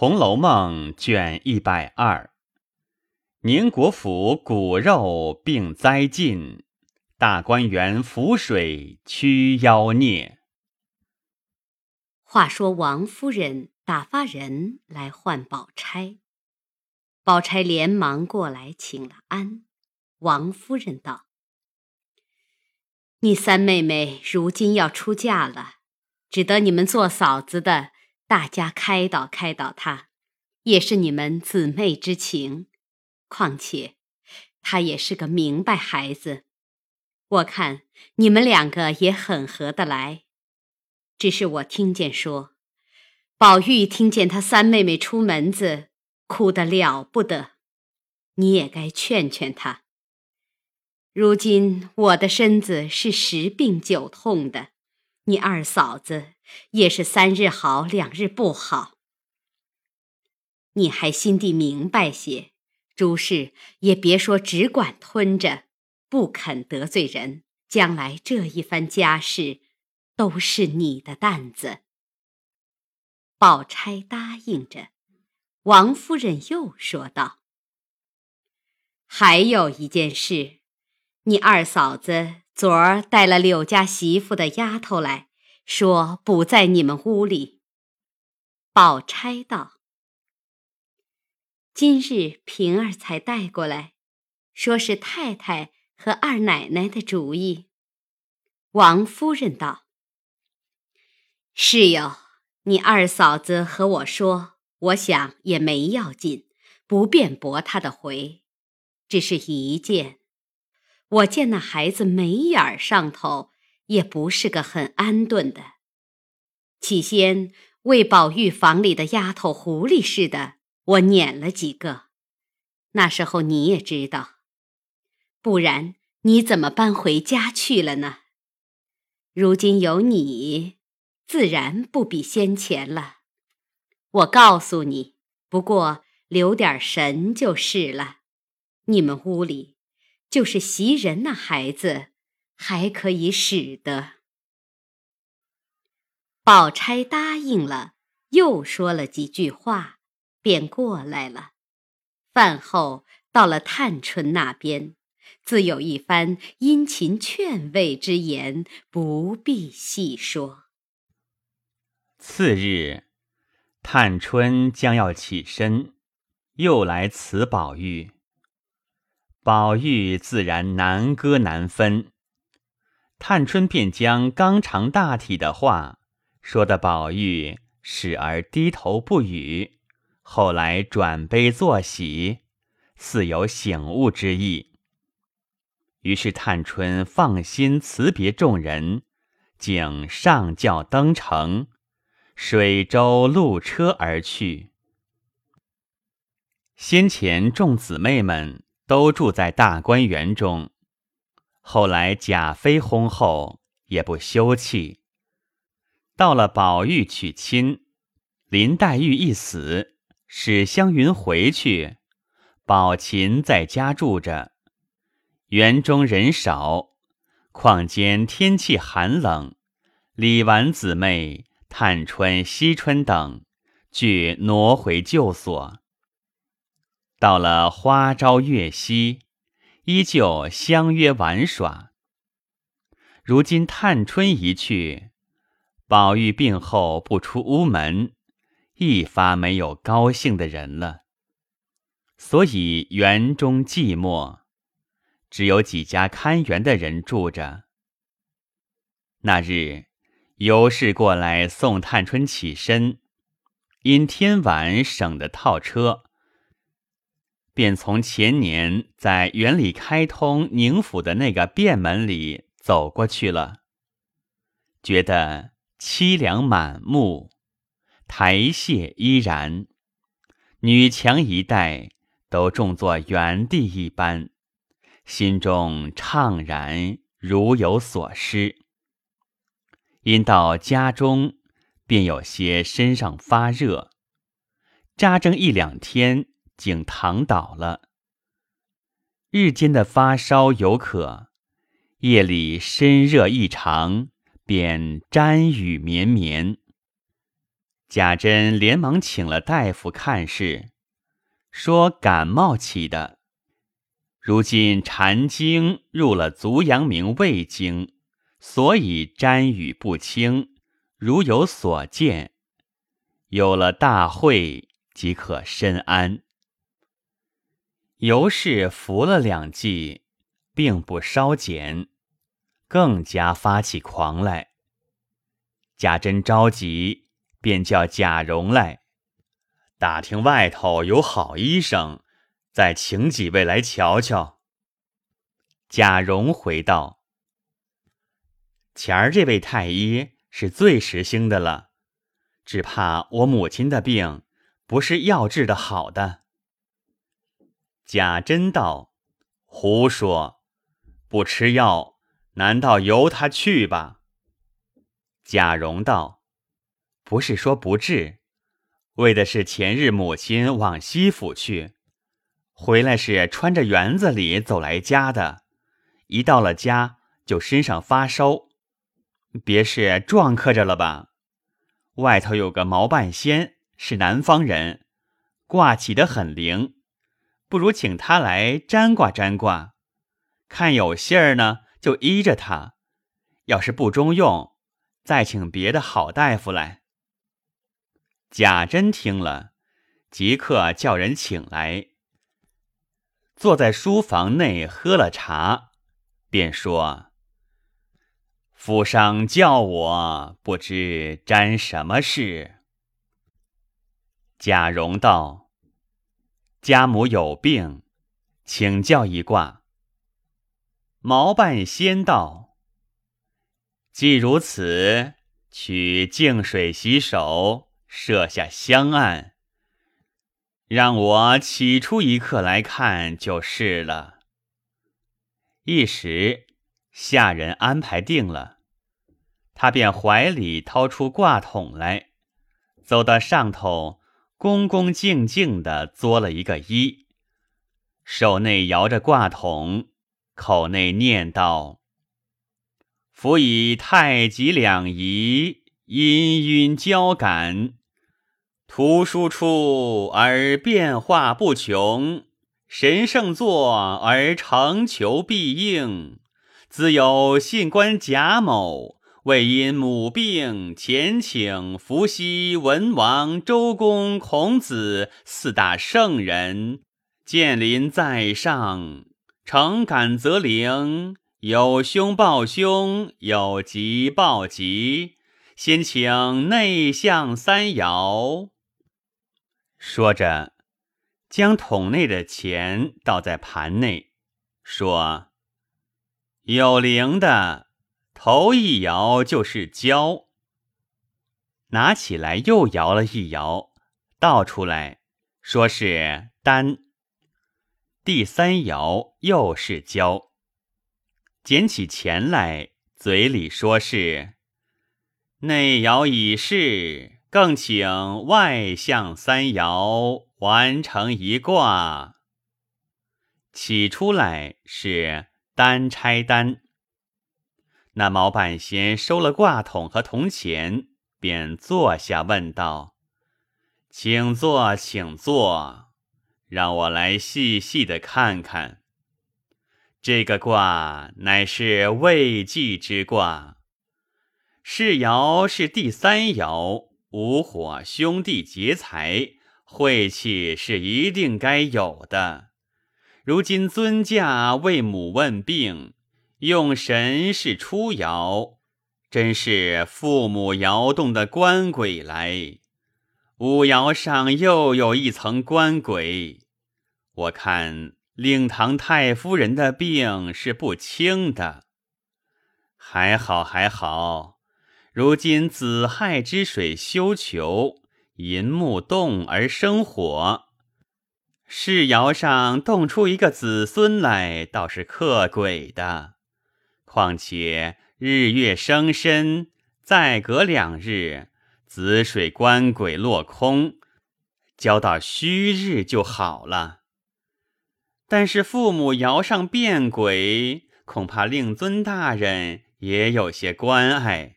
红楼梦》卷一百二，宁国府骨肉并灾尽，大观园浮水驱妖孽。话说王夫人打发人来唤宝钗，宝钗连忙过来请了安。王夫人道：“你三妹妹如今要出嫁了，只得你们做嫂子的。”大家开导开导他，也是你们姊妹之情。况且他也是个明白孩子，我看你们两个也很合得来。只是我听见说，宝玉听见他三妹妹出门子，哭得了不得。你也该劝劝他。如今我的身子是十病九痛的。你二嫂子也是三日好，两日不好。你还心地明白些，诸事也别说只管吞着，不肯得罪人。将来这一番家事，都是你的担子。宝钗答应着，王夫人又说道：“还有一件事，你二嫂子。”昨儿带了柳家媳妇的丫头来说，不在你们屋里。宝钗道：“今日平儿才带过来，说是太太和二奶奶的主意。”王夫人道：“是哟，你二嫂子和我说，我想也没要紧，不便驳她的回，只是一件。”我见那孩子眉眼儿上头也不是个很安顿的。起先为宝玉房里的丫头狐狸似的，我撵了几个。那时候你也知道，不然你怎么搬回家去了呢？如今有你，自然不比先前了。我告诉你，不过留点神就是了。你们屋里。就是袭人那孩子，还可以使得。宝钗答应了，又说了几句话，便过来了。饭后到了探春那边，自有一番殷勤劝慰之言，不必细说。次日，探春将要起身，又来辞宝玉。宝玉自然难割难分，探春便将刚长大体的话说的宝玉始而低头不语，后来转悲作喜，似有醒悟之意。于是探春放心辞别众人，竟上轿登城，水舟路车而去。先前众姊妹们。都住在大观园中。后来贾妃薨后，也不休憩。到了宝玉娶亲，林黛玉一死，史湘云回去，宝琴在家住着。园中人少，况间天气寒冷，李纨姊妹、探春、惜春等，俱挪回旧所。到了花朝月夕，依旧相约玩耍。如今探春一去，宝玉病后不出屋门，一发没有高兴的人了。所以园中寂寞，只有几家看园的人住着。那日尤氏过来送探春起身，因天晚省得套车。便从前年在园里开通宁府的那个便门里走过去了，觉得凄凉满目，苔屑依然，女墙一带都种作原地一般，心中怅然如有所失。因到家中，便有些身上发热，扎针一两天。竟躺倒了。日间的发烧有可，夜里身热异常，便沾雨绵绵。贾珍连忙请了大夫看视，说感冒起的。如今禅经入了足阳明胃经，所以沾雨不清。如有所见，有了大会即可深安。尤氏服了两剂，并不稍减，更加发起狂来。贾珍着急，便叫贾蓉来打听外头有好医生，再请几位来瞧瞧。贾蓉回道：“前儿这位太医是最时兴的了，只怕我母亲的病不是药治的好的。”贾珍道：“胡说！不吃药，难道由他去吧？”贾蓉道：“不是说不治，为的是前日母亲往西府去，回来是穿着园子里走来家的，一到了家就身上发烧，别是撞磕着了吧？外头有个毛半仙，是南方人，挂起的很灵。”不如请他来占卦占卦，看有信儿呢，就依着他；要是不中用，再请别的好大夫来。贾珍听了，即刻叫人请来，坐在书房内喝了茶，便说：“府上叫我，不知沾什么事。”贾蓉道。家母有病，请教一卦。毛半仙道：“既如此，取净水洗手，设下香案，让我起出一刻来看就是了。”一时下人安排定了，他便怀里掏出挂筒来，走到上头。恭恭敬敬地作了一个揖，手内摇着挂筒，口内念道：“辅以太极两仪，氤氲交感，图输出而变化不穷，神圣作而成求必应。自有信官贾某。”为因母病，前请伏羲、文王、周公、孔子四大圣人，见临在上，诚感则灵，有凶报凶，有吉报吉。先请内向三爻。说着，将桶内的钱倒在盘内，说：“有灵的。”头一摇就是焦，拿起来又摇了一摇，倒出来说是单。第三摇又是焦，捡起钱来，嘴里说是内摇已逝，更请外向三摇完成一卦。起出来是单拆单。那毛半仙收了挂筒和铜钱，便坐下问道：“请坐，请坐，让我来细细的看看。这个卦乃是未济之卦，是爻是第三爻，五火兄弟劫财，晦气是一定该有的。如今尊驾为母问病。”用神是出爻，真是父母摇动的官鬼来。五爻上又有一层官鬼，我看令堂太夫人的病是不轻的。还好还好，如今子亥之水休囚，寅木动而生火，世爻上动出一个子孙来，倒是克鬼的。况且日月生身，再隔两日，子水官鬼落空，交到虚日就好了。但是父母爻上变鬼，恐怕令尊大人也有些关爱。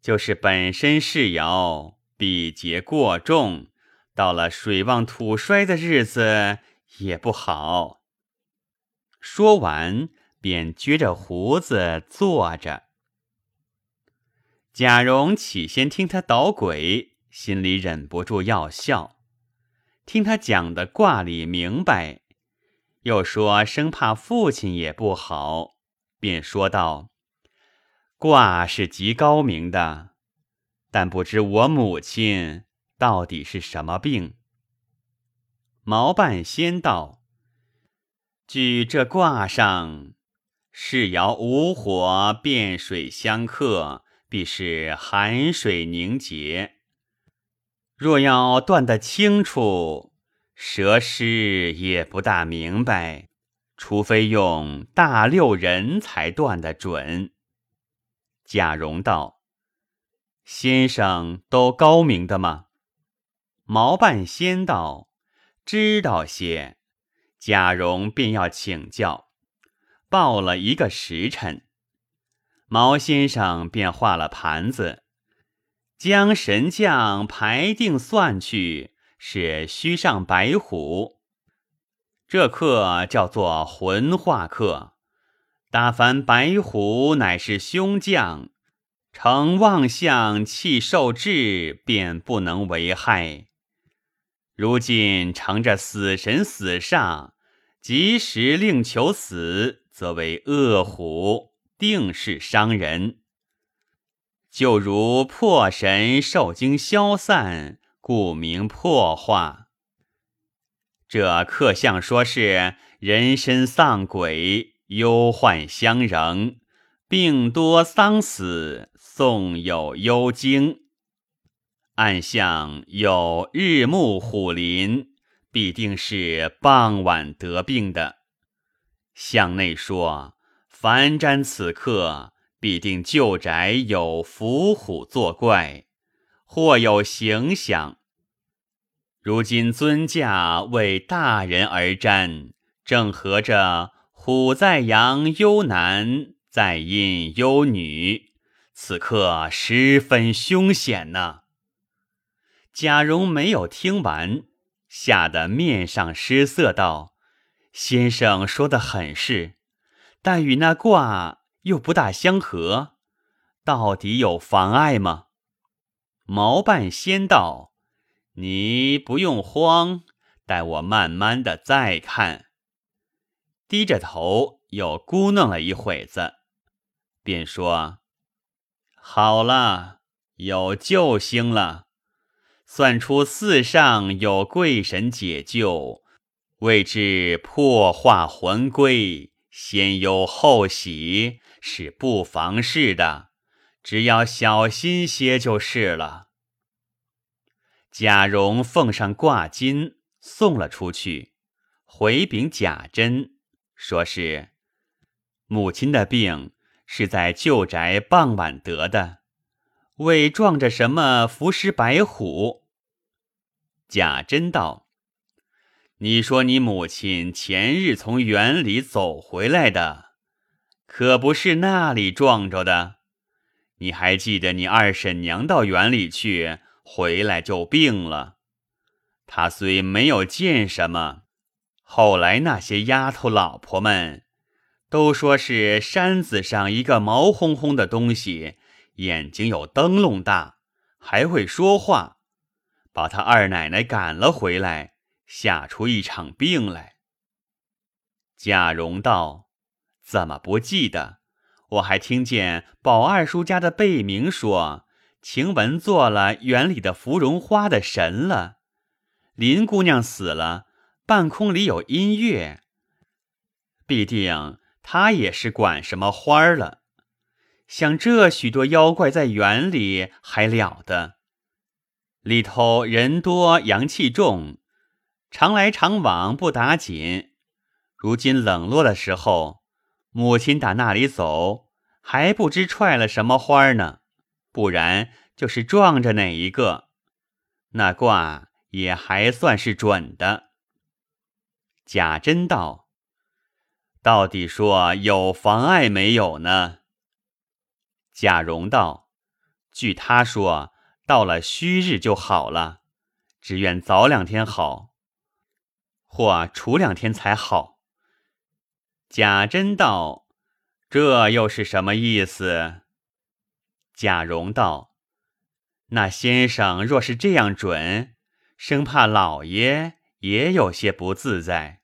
就是本身是爻，比劫过重，到了水旺土衰的日子也不好。”说完，便撅着胡子坐着。贾蓉起先听他捣鬼，心里忍不住要笑；听他讲的卦理明白，又说生怕父亲也不好，便说道：“卦是极高明的，但不知我母亲到底是什么病。”毛半仙道：“据这卦上，是爻无火，变水相克。”必是寒水凝结。若要断得清楚，蛇师也不大明白，除非用大六人才断得准。贾蓉道：“先生都高明的吗？”毛半仙道：“知道些。”贾蓉便要请教，报了一个时辰。毛先生便画了盘子，将神将排定算去，是虚上白虎。这课叫做魂化课，打凡白虎乃是凶将，成妄相气受制，便不能为害。如今乘着死神死煞，及时令求死，则为恶虎。定是伤人，就如破神受惊消散，故名破化。这客相说是人身丧鬼，忧患相仍，病多丧死，送有幽惊。暗象有日暮虎临，必定是傍晚得病的。向内说。凡瞻此刻，必定旧宅有伏虎作怪，或有形象。如今尊驾为大人而瞻，正合着虎在阳忧男，在阴忧女，此刻十分凶险呢。贾蓉没有听完，吓得面上失色，道：“先生说的很是。”但与那卦又不大相合，到底有妨碍吗？毛半仙道：“你不用慌，待我慢慢的再看。”低着头又咕哝了一会子，便说：“好了，有救星了，算出四上有贵神解救，谓之破化魂归。”先忧后喜是不妨事的，只要小心些就是了。贾蓉奉上挂金，送了出去，回禀贾珍，说是母亲的病是在旧宅傍晚得的，未撞着什么伏尸白虎。贾珍道。你说你母亲前日从园里走回来的，可不是那里撞着的？你还记得你二婶娘到园里去，回来就病了。她虽没有见什么，后来那些丫头老婆们都说是山子上一个毛烘烘的东西，眼睛有灯笼大，还会说话，把她二奶奶赶了回来。吓出一场病来。贾蓉道：“怎么不记得？我还听见宝二叔家的贝明说，晴雯做了园里的芙蓉花的神了。林姑娘死了，半空里有音乐，必定她也是管什么花了。想这许多妖怪在园里还了得？里头人多，阳气重。”常来常往不打紧，如今冷落的时候，母亲打那里走，还不知踹了什么花呢。不然就是撞着哪一个，那卦也还算是准的。贾珍道：“到底说有妨碍没有呢？”贾蓉道：“据他说，到了虚日就好了，只愿早两天好，或处两天才好。”贾珍道：“这又是什么意思？”贾蓉道：“那先生若是这样准，生怕老爷也有些不自在。”